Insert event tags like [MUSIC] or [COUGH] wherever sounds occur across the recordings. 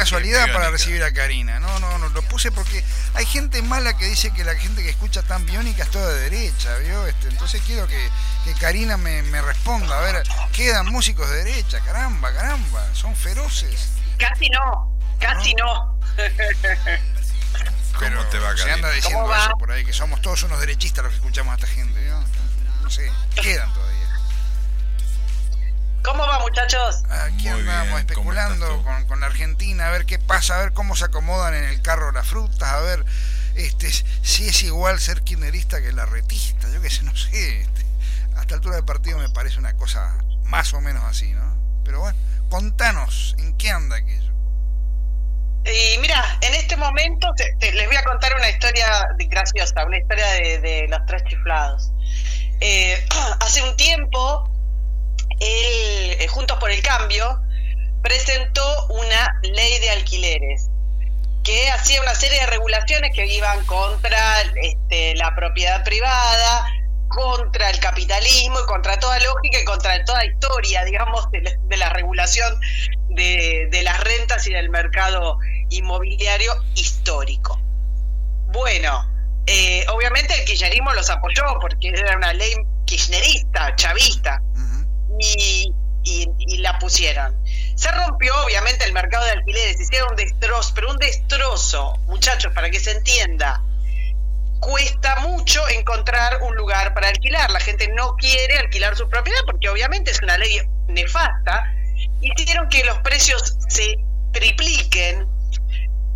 casualidad para recibir a Karina, no, no, no, lo puse porque hay gente mala que dice que la gente que escucha tan biónica es toda de derecha, ¿vio? Este, entonces quiero que, que Karina me, me responda, a ver, quedan músicos de derecha, caramba, caramba, son feroces. Casi no, casi no. [LAUGHS] ¿Cómo te va, Se anda diciendo eso por ahí, que somos todos unos derechistas los que escuchamos a esta gente, ¿no? No sé, quedan todavía. ¿Cómo va, muchachos? Aquí andamos especulando con, con, la Argentina, a ver qué pasa, a ver cómo se acomodan en el carro las frutas, a ver este si es igual ser kirchnerista que la retista, yo qué sé, no sé. Este, a esta altura del partido me parece una cosa más o menos así, ¿no? Pero bueno, contanos, ¿en qué anda aquello? Y mira, en este momento les voy a contar una historia graciosa, una historia de, los tres chiflados. Eh, [CLEARS THROAT] hace un tiempo él, eh, Juntos por el Cambio, presentó una ley de alquileres que hacía una serie de regulaciones que iban contra este, la propiedad privada, contra el capitalismo y contra toda lógica y contra toda historia, digamos, de la, regulación de, las rentas y del mercado inmobiliario histórico. Bueno, eh, obviamente el kirchnerismo los apoyó porque era una ley kirchnerista, chavista y, la pusieron. Se rompió obviamente el mercado de alquileres, hicieron un destrozo, pero un destrozo, muchachos, para que se entienda. Cuesta mucho encontrar un lugar para alquilar. La gente no quiere alquilar su propiedad porque obviamente es una ley nefasta. Hicieron que los precios se tripliquen.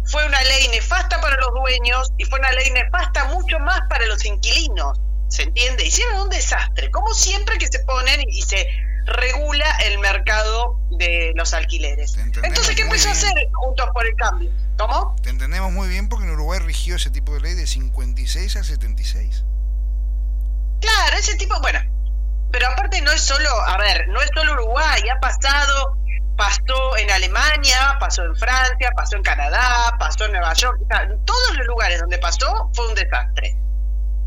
Fue una ley nefasta para los dueños y fue una ley nefasta mucho más para los inquilinos. ¿Se entiende? Hicieron un desastre, como siempre que se ponen y se regula el mercado de los alquileres. Entonces, ¿qué empezó a hacer Juntos por el Cambio? ¿Cómo? Te entendemos muy bien porque en Uruguay rigió ese tipo de ley de 56 a 76. Claro, ese tipo, bueno, pero aparte no es solo, a ver, no es solo Uruguay, ha pasado, pasó en Alemania, pasó en Francia, pasó en Canadá, pasó en Nueva York, en todos los lugares donde pasó fue un desastre.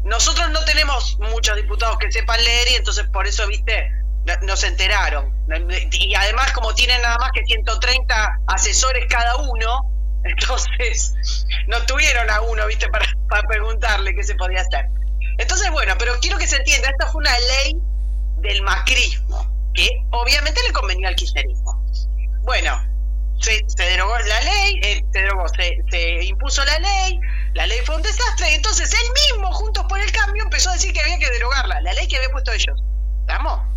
Nosotros no tenemos muchos diputados que sepan leer y entonces por eso, viste, no se enteraron. Y además, como tienen nada más que 130 asesores cada uno, [LAUGHS] entonces no tuvieron a uno, ¿viste? Para, para preguntarle qué se podía hacer. Entonces, bueno, pero quiero que se entienda, esta fue una ley del macrismo, que obviamente le convenía al kirchnerismo. Bueno, se, derogó la ley, eh, se, derogó, se, impuso la ley, la ley fue un desastre, entonces él mismo, Juntos por el Cambio, empezó a decir que había que derogarla, la ley que había puesto ellos. ¿Estamos?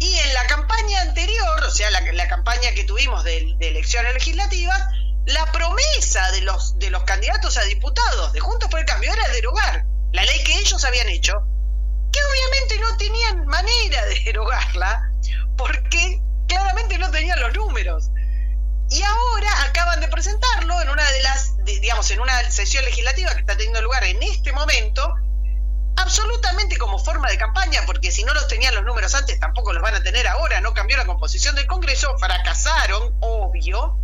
Y en la campaña anterior, o sea, la, campaña que tuvimos de, elecciones legislativas, la promesa de los, de los candidatos a diputados de Juntos por el Cambio era derogar la ley que ellos habían hecho, que obviamente no tenían manera de derogarla, porque claramente no tenían los números. Y ahora acaban de presentarlo en una de las, digamos, en una sesión legislativa que está teniendo lugar en este momento, absolutamente como forma de campaña, porque si no los tenían los números antes, tampoco los van a tener ahora, no cambió la composición del Congreso, fracasaron, obvio,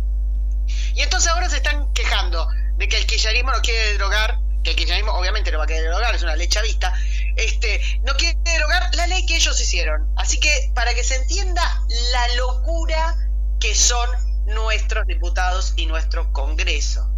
y entonces ahora se están quejando de que el kirchnerismo no quiere derogar, que el kirchnerismo obviamente no va a querer derogar, es una ley chavista, este, no quiere derogar la ley que ellos hicieron. Así que para que se entienda la locura que son nuestros diputados y nuestro Congreso.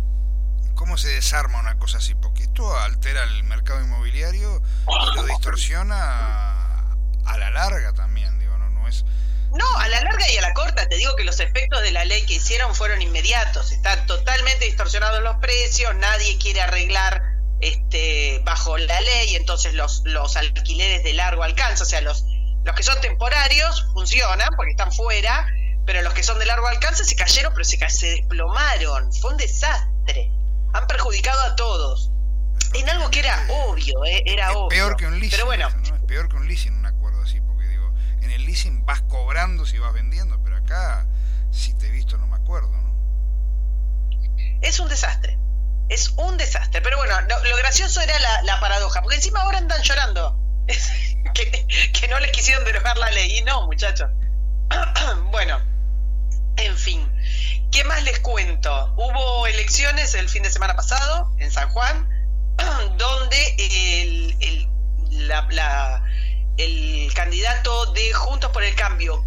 ¿Cómo se desarma una cosa así? Porque altera el mercado inmobiliario y lo distorsiona a la larga también, digo, no, no es... No, a la larga y a la corta, te digo que los efectos de la ley que hicieron fueron inmediatos, están totalmente distorsionados los precios, nadie quiere arreglar este bajo la ley, entonces los, los alquileres de largo alcance, o sea, los, los que son temporarios funcionan porque están fuera, pero los que son de largo alcance se cayeron, pero se, se desplomaron, fue un desastre. Han perjudicado a todos. En algo que era obvio, eh, era obvio. Peor que un leasing. Pero bueno. Es peor que un leasing, un acuerdo así, porque digo, en el leasing vas cobrando si vas vendiendo, pero acá, si te he visto, no me acuerdo, ¿no? Es un desastre. Es un desastre. Pero bueno, lo, gracioso era la, paradoja, porque encima ahora andan llorando. [LAUGHS] que, que no les quisieron derogar la ley. Y no, muchachos. [CLEARS THROAT] bueno, en fin. ¿Qué más les cuento? Hubo elecciones el fin de semana pasado en San Juan, [CLEARS THROAT] donde el, el candidato de Juntos por el Cambio,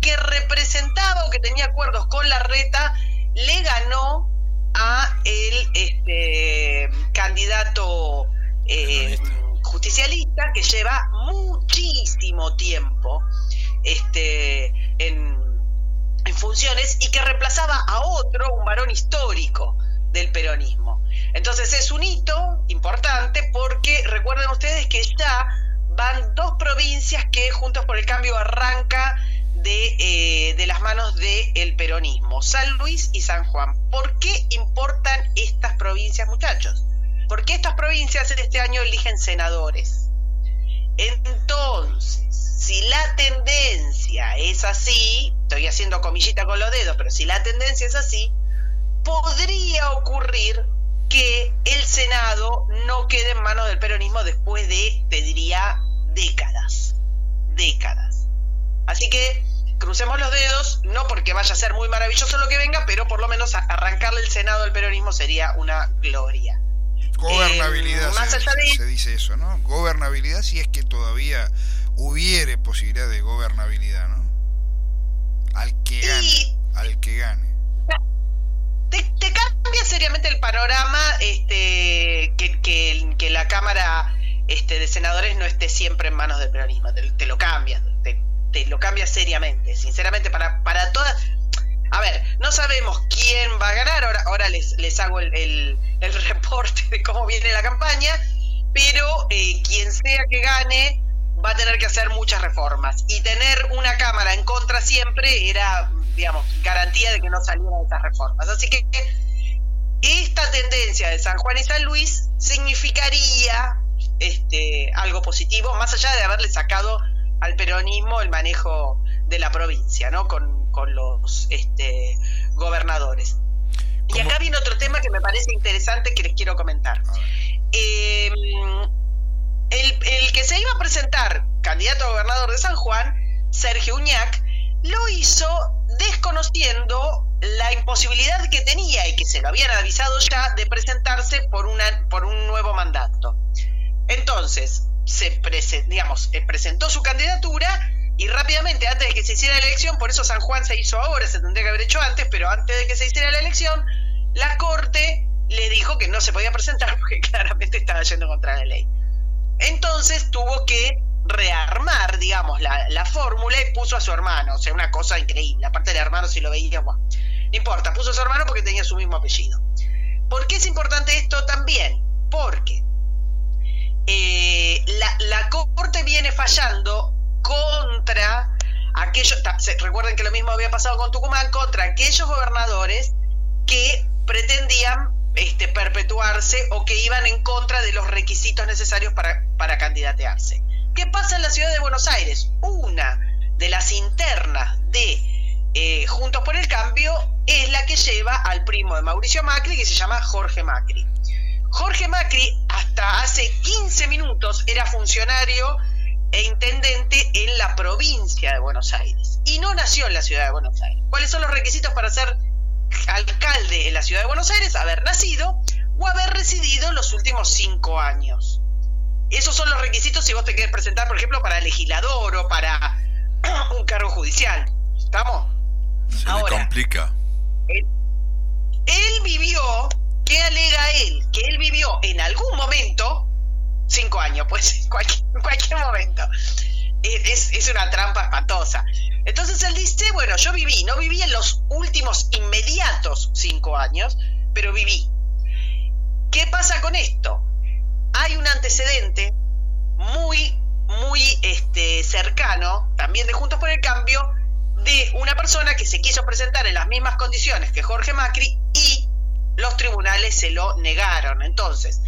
que representaba o que tenía acuerdos con la reta, le ganó a el este, candidato eh, justicialista que lleva muchísimo tiempo este, en, en funciones y que reemplazaba a otro, un varón histórico del peronismo. Entonces es un hito importante porque recuerden ustedes que ya van dos provincias que Juntos por el Cambio arranca de, eh, de las manos del peronismo, San Luis y San Juan. ¿Por qué importan estas provincias, muchachos? Porque estas provincias este año eligen senadores. Entonces, si la tendencia es así, estoy haciendo comillita con los dedos, pero si la tendencia es así, podría ocurrir que el Senado no quede en manos del peronismo después de, te diría, décadas. Décadas. Así que crucemos los dedos, no porque vaya a ser muy maravilloso lo que venga, pero por lo menos arrancarle el Senado al peronismo sería una gloria. Gobernabilidad, eh, se, dice eso, ¿no? Gobernabilidad si es que todavía hubiere posibilidad de gobernabilidad, ¿no? Al que gane, al que gane. Te, cambia seriamente el panorama este, que, la Cámara este, de Senadores no esté siempre en manos del peronismo, te, lo cambia, te, lo cambia seriamente, sinceramente, para, para todas... A ver, no sabemos quién va a ganar, ahora, ahora les, les hago el, el, [LAUGHS] reporte de cómo viene la campaña, pero eh, quien sea que gane va a tener que hacer muchas reformas. Y tener una Cámara en contra siempre era, digamos, garantía de que no salieran esas reformas. Así que esta tendencia de San Juan y San Luis significaría este, algo positivo, más allá de haberle sacado al peronismo el manejo de la provincia, ¿no? Con, con los este, gobernadores. Y acá viene otro tema que me parece interesante que les quiero comentar. Eh, el, que se iba a presentar candidato a gobernador de San Juan, Sergio Uñac, lo hizo desconociendo la imposibilidad que tenía y que se lo habían avisado ya de presentarse por, una, por un nuevo mandato. Entonces, se digamos, eh, presentó su candidatura y rápidamente, antes de que se hiciera la elección, por eso San Juan se hizo ahora, se tendría que haber hecho antes, pero antes de que se hiciera la elección, la Corte le dijo que no se podía presentar [LAUGHS] porque claramente estaba yendo contra la ley. Entonces tuvo que rearmar, digamos, la, fórmula y puso a su hermano. O sea, una cosa increíble. Aparte del hermano, si lo veía, no importa, puso su hermano porque tenía su mismo apellido. ¿Por qué es importante esto también? Porque eh, la, corte viene fallando contra aquellos, recuerden que lo mismo había pasado con Tucumán, contra aquellos gobernadores que pretendían este, perpetuarse o que iban en contra de los requisitos necesarios para, para candidatearse. ¿Qué pasa en la ciudad de Buenos Aires? Una de las internas de eh, Juntos por el Cambio es la que lleva al primo de Mauricio Macri, que se llama Jorge Macri. Jorge Macri hasta hace 15 minutos era funcionario e intendente en la provincia de Buenos Aires y no nació en la ciudad de Buenos Aires. ¿Cuáles son los requisitos para ser alcalde en la ciudad de Buenos Aires, haber nacido o haber residido los últimos cinco años. Esos son los requisitos si vos te querés presentar, por ejemplo, para legislador o para [CLEARS THROAT] un cargo judicial. ¿Estamos? Se Ahora, complica. Él, vivió, ¿qué alega él? Que él vivió en algún momento, cinco años, pues, en cualquier, momento. Es, es una trampa espantosa. Entonces él dice, bueno, yo viví, no viví en los últimos inmediatos cinco años, pero viví. ¿Qué pasa con esto? Hay un antecedente muy, muy este, cercano, también de Juntos por el Cambio, de una persona que se quiso presentar en las mismas condiciones que Jorge Macri y los tribunales se lo negaron. Entonces,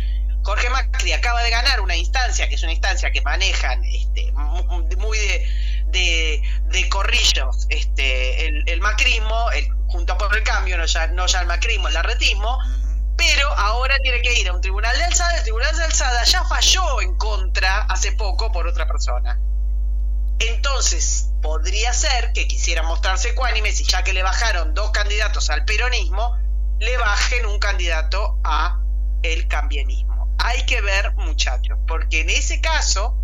Jorge Macri acaba de ganar una instancia, que es una instancia que manejan este, muy de de, corrillos este, el, macrismo, el, junto por el cambio, no ya, no ya el macrismo, el arretismo, pero ahora tiene que ir a un tribunal de alzada, el tribunal de alzada ya falló en contra hace poco por otra persona. Entonces, podría ser que quisieran mostrarse ecuánimes y ya que le bajaron dos candidatos al peronismo, le bajen un candidato a el cambienismo. Hay que ver, muchachos, porque en ese caso,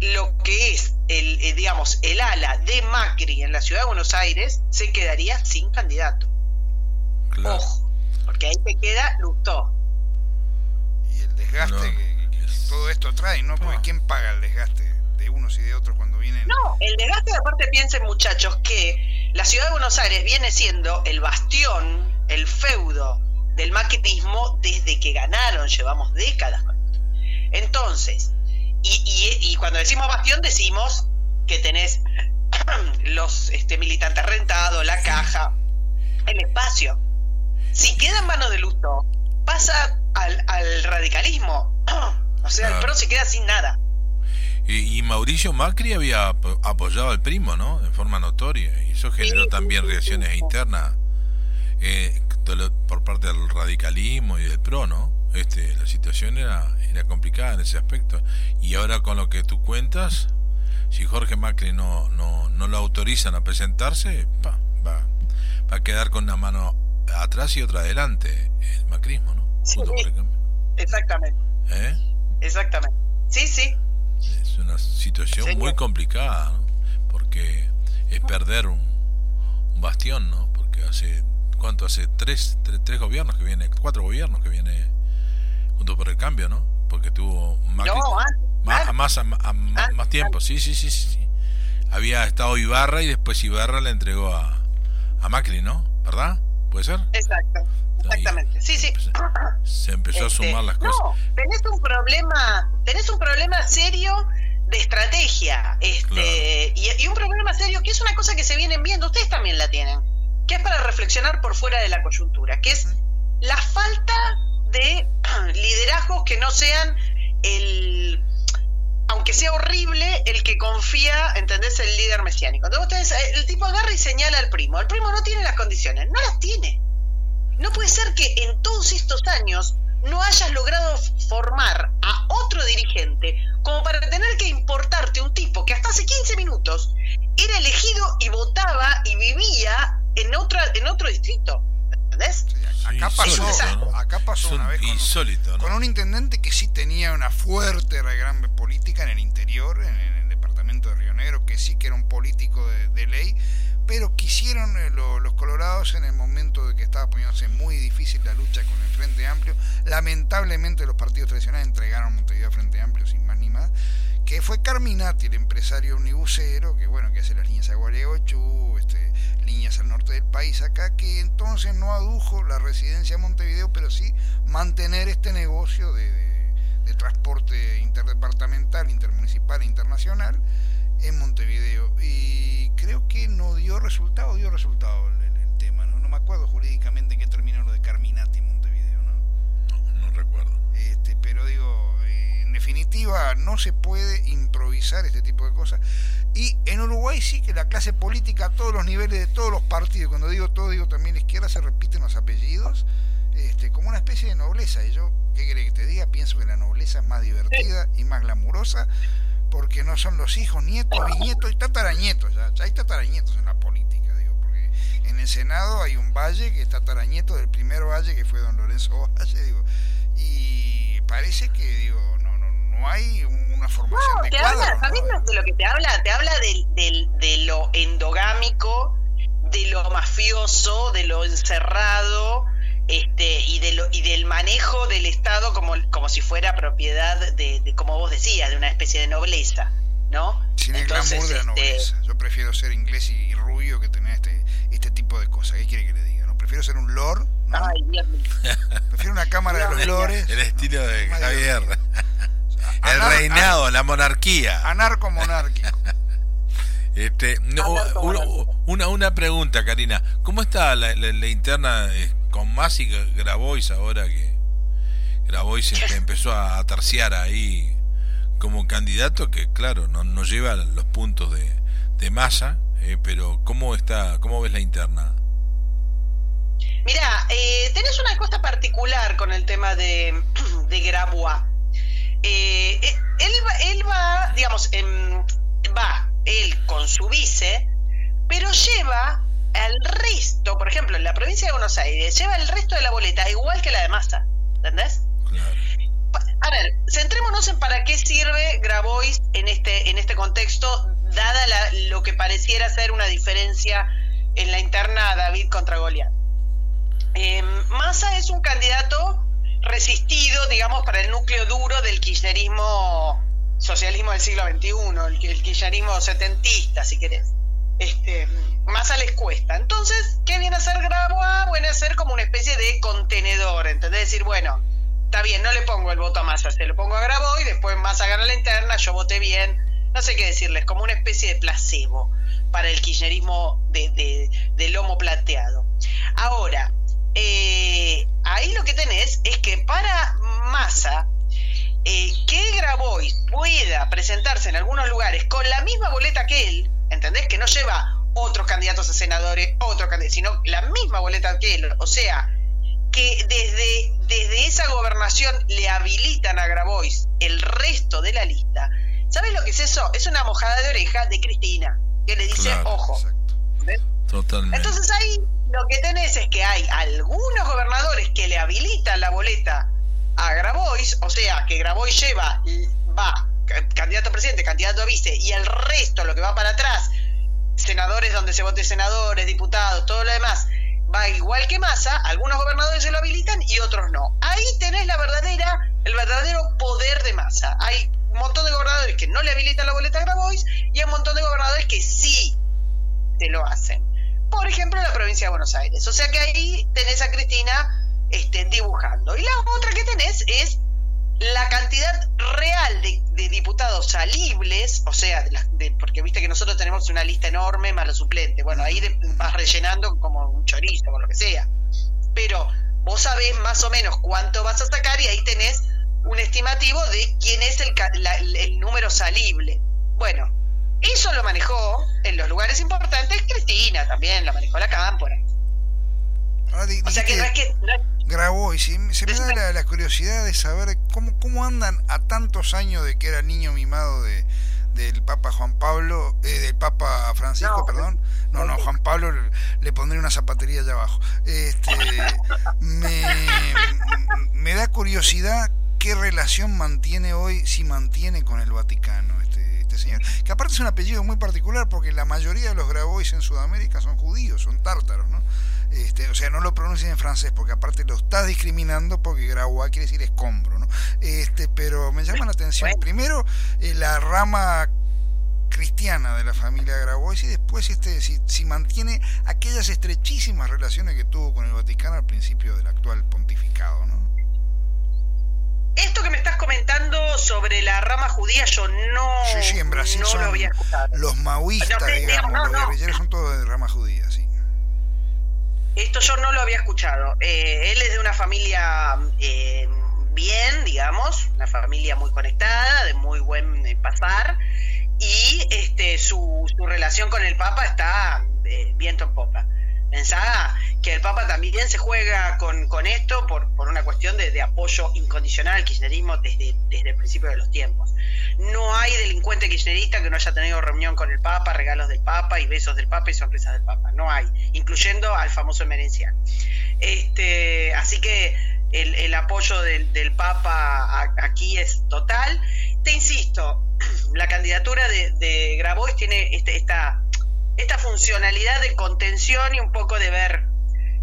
lo que es el, eh, digamos, el ala de Macri en la ciudad de Buenos Aires se quedaría sin candidato. Ojo, porque ahí te queda Lustó. Y el desgaste que, todo esto trae, ¿no? Porque ¿quién paga el desgaste de unos y de otros cuando vienen? No, el desgaste, aparte piensen muchachos, que la ciudad de Buenos Aires viene siendo el bastión, el feudo del maquetismo desde que ganaron, llevamos décadas. Entonces, y, y, cuando decimos bastión decimos que tenés [CLEARS THROAT] los este, militantes rentados, la caja, el espacio. Si queda en mano de luto, pasa al, radicalismo. [CLEARS THROAT] o sea, el PRO se queda sin nada. Y, Mauricio Macri había apoyado al primo, ¿no? En forma notoria. Y eso generó también reacciones internas eh, por parte del radicalismo y del PRO, ¿no? Este, la situación era, era complicada en ese aspecto. Y ahora con lo que tú cuentas, si Jorge Macri no, no, no lo autorizan a presentarse, va, va, a quedar con una mano atrás y otra adelante el macrismo, ¿no? exactamente. ¿Eh? Exactamente. Sí, sí. Una situación muy complicada, ¿no? Porque es perder un, un bastión, ¿no? Porque hace, ¿cuánto? Hace tres, tres, tres gobiernos que viene, cuatro gobiernos que viene junto por el cambio, ¿no? Porque tuvo más, más, más, tiempo, sí, sí, sí, sí. Había estado Ibarra y después Ibarra le entregó a, a Macri, ¿no? ¿Verdad? ¿Puede ser? Exacto. Exactamente, sí, sí. Se empezó a este, sumar las cosas. No, tenés un problema, tenés un problema serio de estrategia, este, y, y, un problema serio que es una cosa que se vienen viendo, ustedes también la tienen, que es para reflexionar por fuera de la coyuntura, que es la falta de [CLEARS THROAT] liderazgos que no sean el, aunque sea horrible, el que confía, ¿entendés? El líder mesiánico. Entonces, eh, el tipo agarra y señala al primo. El primo no tiene las condiciones, no las tiene. No puede ser que en todos estos años no hayas logrado formar a otro dirigente como para tener que importarte un tipo que hasta hace 15 minutos era elegido y votaba y vivía en, otra, en otro distrito. ¿Entendés? acá, pasó, acá pasó una vez con, un intendente que sí tenía una fuerte gran política en el interior, en, el departamento de Río Negro, que sí que era un político de, ley, pero quisieron eh, los colorados en el momento de que estaba poniéndose muy difícil la lucha con el Frente Amplio. Lamentablemente los partidos tradicionales entregaron Montevideo al Frente Amplio sin más ni más, que fue Carminati, el empresario unibusero, que bueno, que hace las líneas a Gualeochu, este, al norte del país acá, que entonces no adujo la residencia a Montevideo, pero sí mantener este negocio de, transporte interdepartamental, intermunicipal e internacional en Montevideo. Y creo que no dio resultado, dio resultado el, tema. ¿no? me acuerdo jurídicamente en qué terminó lo de Carminati Montevideo. No, no, recuerdo. Este, pero digo, eh, en definitiva, no se puede improvisar este tipo de cosas. Y en Uruguay sí que la clase política a todos los niveles de todos los partidos, cuando digo todo, digo también izquierda, se repiten los apellidos, este, como una especie de nobleza. Y yo, ¿qué quiere que te diga? Pienso que la nobleza es más divertida y más glamurosa, porque no son los hijos, nietos, bisnietos y tatarañetos. Ya, ya hay tatarañetos en la política, digo, porque en el Senado hay un valle que es tatarañeto del primer valle que fue don Lorenzo Valle, digo. Y parece que, digo, no, no, no hay un una formación no, te habla, ¿sabes de lo que te habla? Te habla de lo endogámico, de lo mafioso, de lo encerrado, este, y de lo, y del manejo del Estado como, como si fuera propiedad de, como vos decías, de una especie de nobleza, ¿no? Sin el glamour de la este, nobleza. Yo prefiero ser inglés y, rubio que tener este, este tipo de cosas. ¿Qué quiere que le diga? ¿no? Prefiero ser un lord. Ay, Dios mío. Prefiero una cámara de los lores. [LAUGHS] El estilo de Javier. El reinado, la monarquía. Anarco-monárquico. [LAUGHS] Este, una, una pregunta, Karina. ¿Cómo está la, interna con Masi Grabois ahora que Grabois empezó a terciar ahí como candidato? Que claro, no, no lleva los puntos de, de masa, eh, pero ¿cómo está, cómo ves la interna? Mira, eh, tenés una cosa particular con el tema de, [CLEARS THROAT] de Grabois. Eh, eh, él, él va, digamos, va él con su vice, pero lleva al resto, por ejemplo, en la provincia de Buenos Aires, lleva el resto de la boleta igual que la de Massa, ¿entendés? A ver, centrémonos en para qué sirve Grabois en este, en este contexto dada lo que pareciera ser una diferencia en la interna David contra Goliat. Eh, Massa es un candidato resistido, digamos, para el núcleo duro del kirchnerismo, socialismo del siglo XXI, el, el kirchnerismo setentista, si querés. Este, Massa les cuesta. Entonces, ¿qué viene a hacer Grabois? Viene a ser como una especie de contenedor, ¿entendés? Decir, bueno, está bien, no le pongo el voto a Massa, se lo pongo a Grabois, después Massa gana la interna, yo voté bien, no sé qué decirles, como una especie de placebo para el kirchnerismo de, lomo plateado. Ahora, eh, ahí lo que tenés es que para Massa, eh, que Grabois pueda presentarse en algunos lugares con la misma boleta que él, ¿entendés? Que no lleva otros candidatos a senadores, otro candidato, sino la misma boleta que él. O sea, que desde, desde esa gobernación le habilitan a Grabois el resto de la lista. ¿Sabes lo que es eso? Es una mojada de oreja de Cristina, que le dice, ojo. Totalmente. Entonces ahí lo que tenés es que hay algunos gobernadores que le habilitan la boleta a Grabois, o sea, que Grabois lleva, va, candidato a presidente, candidato a vice, y el resto, lo que va para atrás, senadores donde se vote senadores, diputados, todo lo demás, va igual que Massa, algunos gobernadores se lo habilitan y otros no. Ahí tenés la verdadera, el verdadero poder de Massa. Hay un montón de gobernadores que no le habilitan la boleta a Grabois y hay un montón de gobernadores que sí te lo hacen. Por ejemplo, la provincia de Buenos Aires. O sea que ahí tenés a Cristina este, dibujando. Y la otra que tenés es la cantidad real de, diputados salibles, o sea, de, porque viste que nosotros tenemos una lista enorme más los suplentes, bueno, ahí vas rellenando como un chorizo o lo que sea, pero vos sabés más o menos cuánto vas a sacar y ahí tenés un estimativo de quién es el, el número salible. Bueno, eso lo manejó en los lugares importantes Cristina también, lo manejó la Cámpora. Ah, o sea que no es que grabó y se, me da la, curiosidad de saber cómo, cómo andan a tantos años de que era niño mimado de del Papa Juan Pablo, eh, del Papa Francisco, perdón. No, no, Juan Pablo le pondré una zapatería allá abajo. Este, [LAUGHS] me, me da curiosidad qué relación mantiene hoy, si mantiene con el Vaticano este, este señor. Que aparte es un apellido muy particular porque la mayoría de los Grabois en Sudamérica son judíos, son tártaros, ¿no? Este, o sea, no lo pronuncien en francés porque aparte lo está discriminando porque Grabois quiere decir escombro, ¿no? Este, pero me llama la atención primero eh, la rama cristiana de la familia Grabois y después este si, si, mantiene aquellas estrechísimas relaciones que tuvo con el Vaticano al principio del actual pontificado, ¿no? Esto que me estás comentando sobre la rama judía, yo no, sí, sí, en Brasil son lo había escuchado. Los maoístas, digamos, los guerrilleros son todos de rama judía, sí. Esto yo no lo había escuchado. Eh, él es de una familia eh, bien, digamos, una familia muy conectada, de muy buen eh, pasar, y este, su, su relación con el Papa está viento en. Pensaba que el Papa también se juega con, con esto por, por, una cuestión de, apoyo incondicional al kirchnerismo desde, desde el principio de los tiempos. No hay delincuente kirchnerista que no haya tenido reunión con el Papa, regalos del Papa y besos del Papa y sorpresas del Papa. No hay, incluyendo al famoso Emerencial. Este, así que el, el apoyo del, del Papa aquí es total. Te insisto, [CLEARS THROAT] la candidatura de, de Grabois tiene este, esta esta funcionalidad de contención y un poco de ver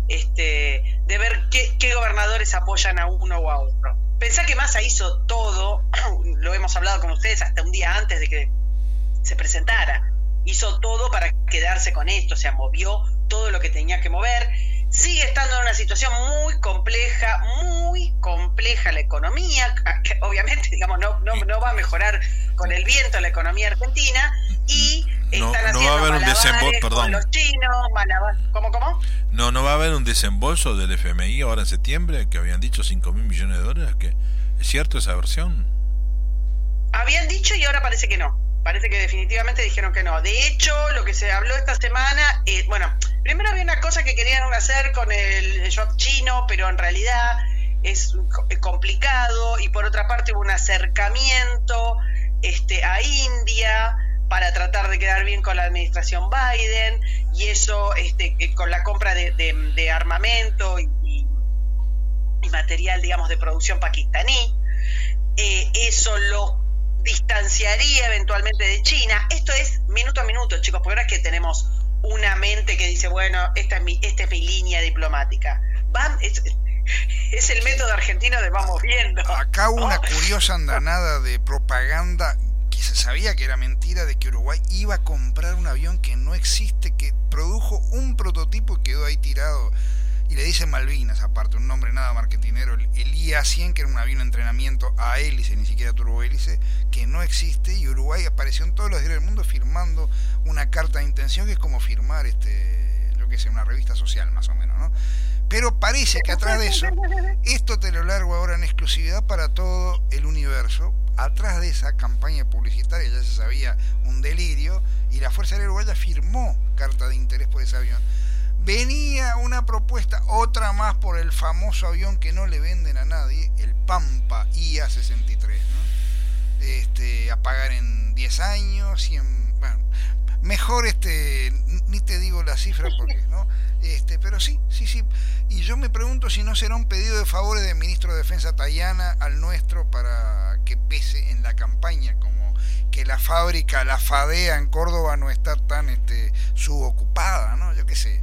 este de ver qué, gobernadores apoyan a uno o a otro. Pensá que Massa hizo todo, [CLEARS THROAT] lo hemos hablado con ustedes hasta un día antes de que se presentara, hizo todo para quedarse con esto, o sea, movió todo lo que tenía que mover, sigue estando en una situación muy compleja, muy compleja la economía, [LAUGHS] que obviamente digamos no, no, no va a mejorar con el viento la economía argentina y no, no va a haber un desembolso, perdón. los chinos, ¿Cómo, cómo? No, no va a haber un desembolso del FMI ahora en septiembre, que habían dicho 5 mil millones de dólares. Que, ¿Es cierto esa versión? Habían dicho y ahora parece que no. Parece que definitivamente dijeron que no. De hecho, lo que se habló esta semana, eh, bueno, primero había una cosa que querían hacer con el job chino, pero en realidad es complicado. Y por otra parte hubo un acercamiento este, a India para tratar de quedar bien con la administración Biden y eso este, eh, con la compra de, armamento y, material, digamos, de producción pakistaní. Eh, eso lo distanciaría eventualmente de China. Esto es minuto a minuto, chicos, porque no es que tenemos una mente que dice, bueno, esta es mi, esta es mi línea diplomática. Van, es, [LAUGHS] el método argentino de vamos viendo. Acá hubo una [LAUGHS] curiosa andanada de propaganda que se sabía que era mentira de que Uruguay iba a comprar un avión que no existe, que produjo un prototipo y quedó ahí tirado y le dice Malvinas, aparte, un nombre nada marketinero, el, IA-100, que era un avión de entrenamiento a hélice, ni siquiera turbohélice, que no existe, y Uruguay apareció en todos los diarios del mundo firmando una carta de intención, que es como firmar, este, lo que es una revista social, más o menos, ¿no? Pero parece que atrás de eso, esto te lo largo ahora en exclusividad para todo el universo, atrás de esa campaña publicitaria ya se sabía un delirio, y la Fuerza Aérea Uruguaya firmó carta de interés por ese avión venía una propuesta, otra más por el famoso avión que no le venden a nadie, el Pampa IA-63, ¿no? este, a pagar en 10 años y en, bueno, mejor este, ni te digo la cifra porque, ¿no? Este, pero sí, sí, sí. Y yo me pregunto si no será un pedido de favores del ministro de Defensa Tayana al nuestro para que pese en la campaña, como que la fábrica, la FADEA en Córdoba no está tan este, subocupada, ¿no? Yo qué sé.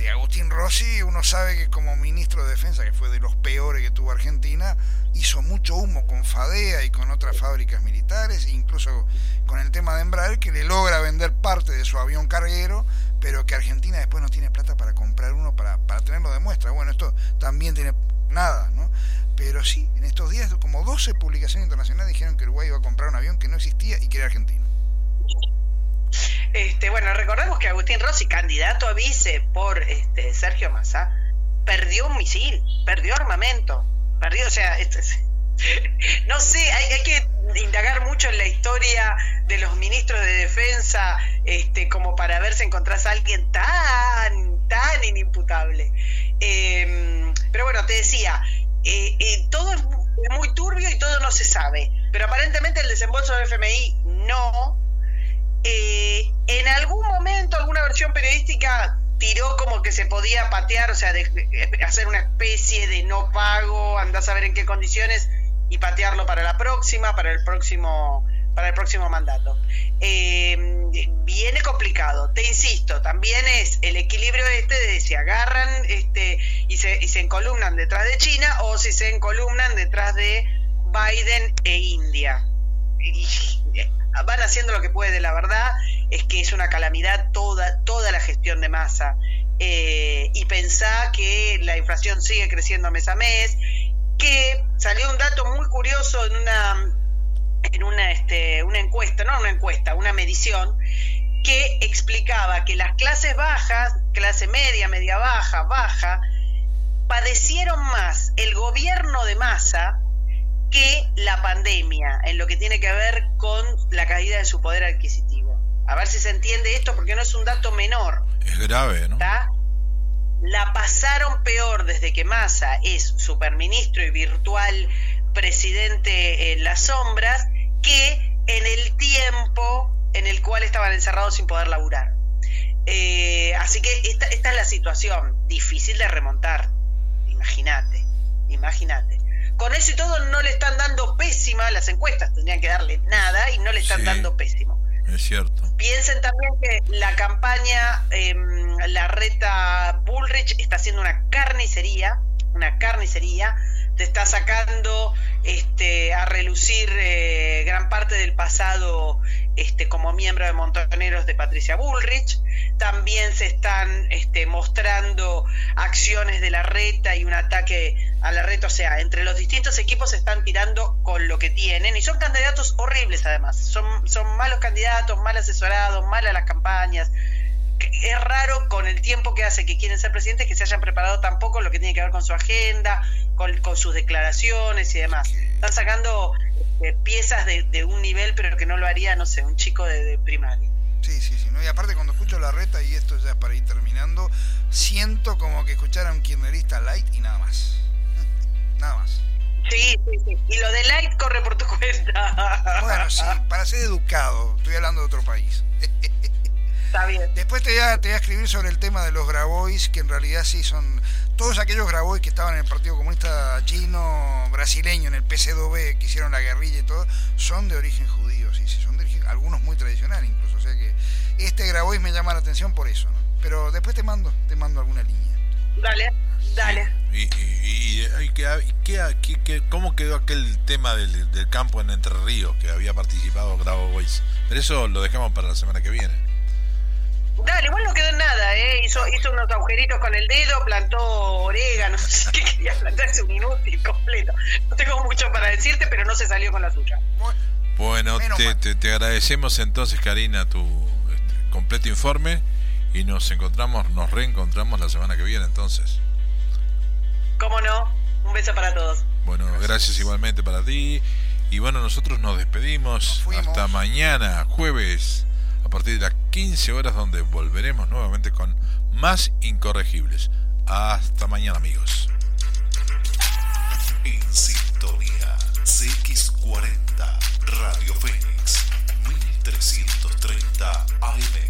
Este, Agustín Rossi, uno sabe que como ministro de Defensa, que fue de los peores que tuvo Argentina, hizo mucho humo con Fadea y con otras fábricas militares, e incluso con el tema de Embraer, que le logra vender parte de su avión carguero, pero que Argentina después no tiene plata para comprar uno para, para tenerlo de muestra. Bueno, esto también tiene nada, ¿no? Pero sí, en estos días como 12 publicaciones internacionales dijeron que Uruguay iba a comprar un avión que no existía y que era argentino. Este, bueno, recordemos que Agustín Rossi, candidato a vice por este, Sergio Massa, perdió un misil, perdió armamento, perdió, o sea, este, [LAUGHS] no sé, hay, que indagar mucho en la historia de los ministros de defensa, este, como para ver si encontrás a alguien tan, tan inimputable. Em, pero bueno, te decía, eh, eh, todo es muy turbio y todo no se sabe, pero aparentemente el desembolso del FMI no, eh, en algún momento alguna versión periodística tiró como que se podía patear, o sea, de, hacer una especie de no pago, andás a ver en qué condiciones y patearlo para la próxima, para el próximo, para el próximo mandato. Eh, viene complicado, te insisto, también es el equilibrio este de si agarran este y se, y se encolumnan detrás de China o si se encolumnan detrás de Biden e India van haciendo lo que puede, la verdad es que es una calamidad toda, toda la gestión de masa. Eh, y pensá que la inflación sigue creciendo mes a mes, que salió un dato muy curioso en una en una este, una encuesta, no una encuesta, una medición que explicaba que las clases bajas, clase media, media baja, baja, padecieron más el gobierno de masa que la pandemia en lo que tiene que ver con la caída de su poder adquisitivo. A ver si se entiende esto porque no es un dato menor. Es grave, ¿no? La pasaron peor desde que Massa es superministro y virtual presidente en las sombras que en el tiempo en el cual estaban encerrados sin poder laburar. Eh, así que esta, esta es la situación, difícil de remontar, imagínate, imagínate. Con eso y todo no le están dando pésima, las encuestas tendrían que darle nada y no le están dando pésimo. Es cierto. Piensen también que la campaña, em, la reta Bullrich está haciendo una carnicería, una carnicería, te está sacando este, a relucir eh, gran parte del pasado este, como miembro de Montoneros de Patricia Bullrich. También se están este, mostrando acciones de la reta y un ataque a la reta. O sea, entre los distintos equipos se están tirando con lo que tienen y son candidatos horribles además. Son, son malos candidatos, mal asesorados, malas las campañas. Es raro con el tiempo que hace que quieren ser presidentes que se hayan preparado tampoco lo que tiene que ver con su agenda, con, sus declaraciones y demás. Están sacando piezas de, un nivel, pero que no lo haría, no sé, un chico de, primaria. Sí, sí, sí. ¿No? Y aparte cuando escucho la reta, y esto ya es para ir terminando, siento como que escuchara a un kirchnerista light y nada más. [LAUGHS] nada más. Sí, sí, sí. Y lo de light corre por tu cuenta. bueno, sí, [LAUGHS] para ser educado. Estoy hablando de otro país. [LAUGHS] Está bien. Después te voy, a, te voy a escribir sobre el tema de los Grabois, que en realidad sí son todos aquellos Grabois que estaban en el Partido Comunista Chino, brasileño, en el PC2B, que hicieron la guerrilla y todo, son de origen judío, sí, sí, son de origen, algunos muy tradicionales incluso. Este Grabois me llama la atención por eso, ¿no? Pero después te mando, te mando alguna línea. Dale, dale. ¿Y, y, y, cómo quedó aquel tema del, del, campo en Entre Ríos que había participado Grabois? Pero eso lo dejamos para la semana que viene. Dale, igual no quedó en nada, ¿eh? Hizo, hizo unos agujeritos con el dedo, plantó orégano, [LAUGHS] no sé qué quería plantarse un inútil completo. No tengo mucho para decirte, pero no se salió con la suya. Bueno, te, te, agradecemos entonces, Karina, tu completo informe y nos encontramos, nos reencontramos la semana que viene entonces. ¿Cómo no? Un beso para todos. Bueno, gracias, igualmente para ti. Y bueno, nosotros nos despedimos hasta mañana, jueves a partir de las 15 horas donde volveremos nuevamente con más incorregibles. Hasta mañana amigos. En sintonía CX40 Arrive.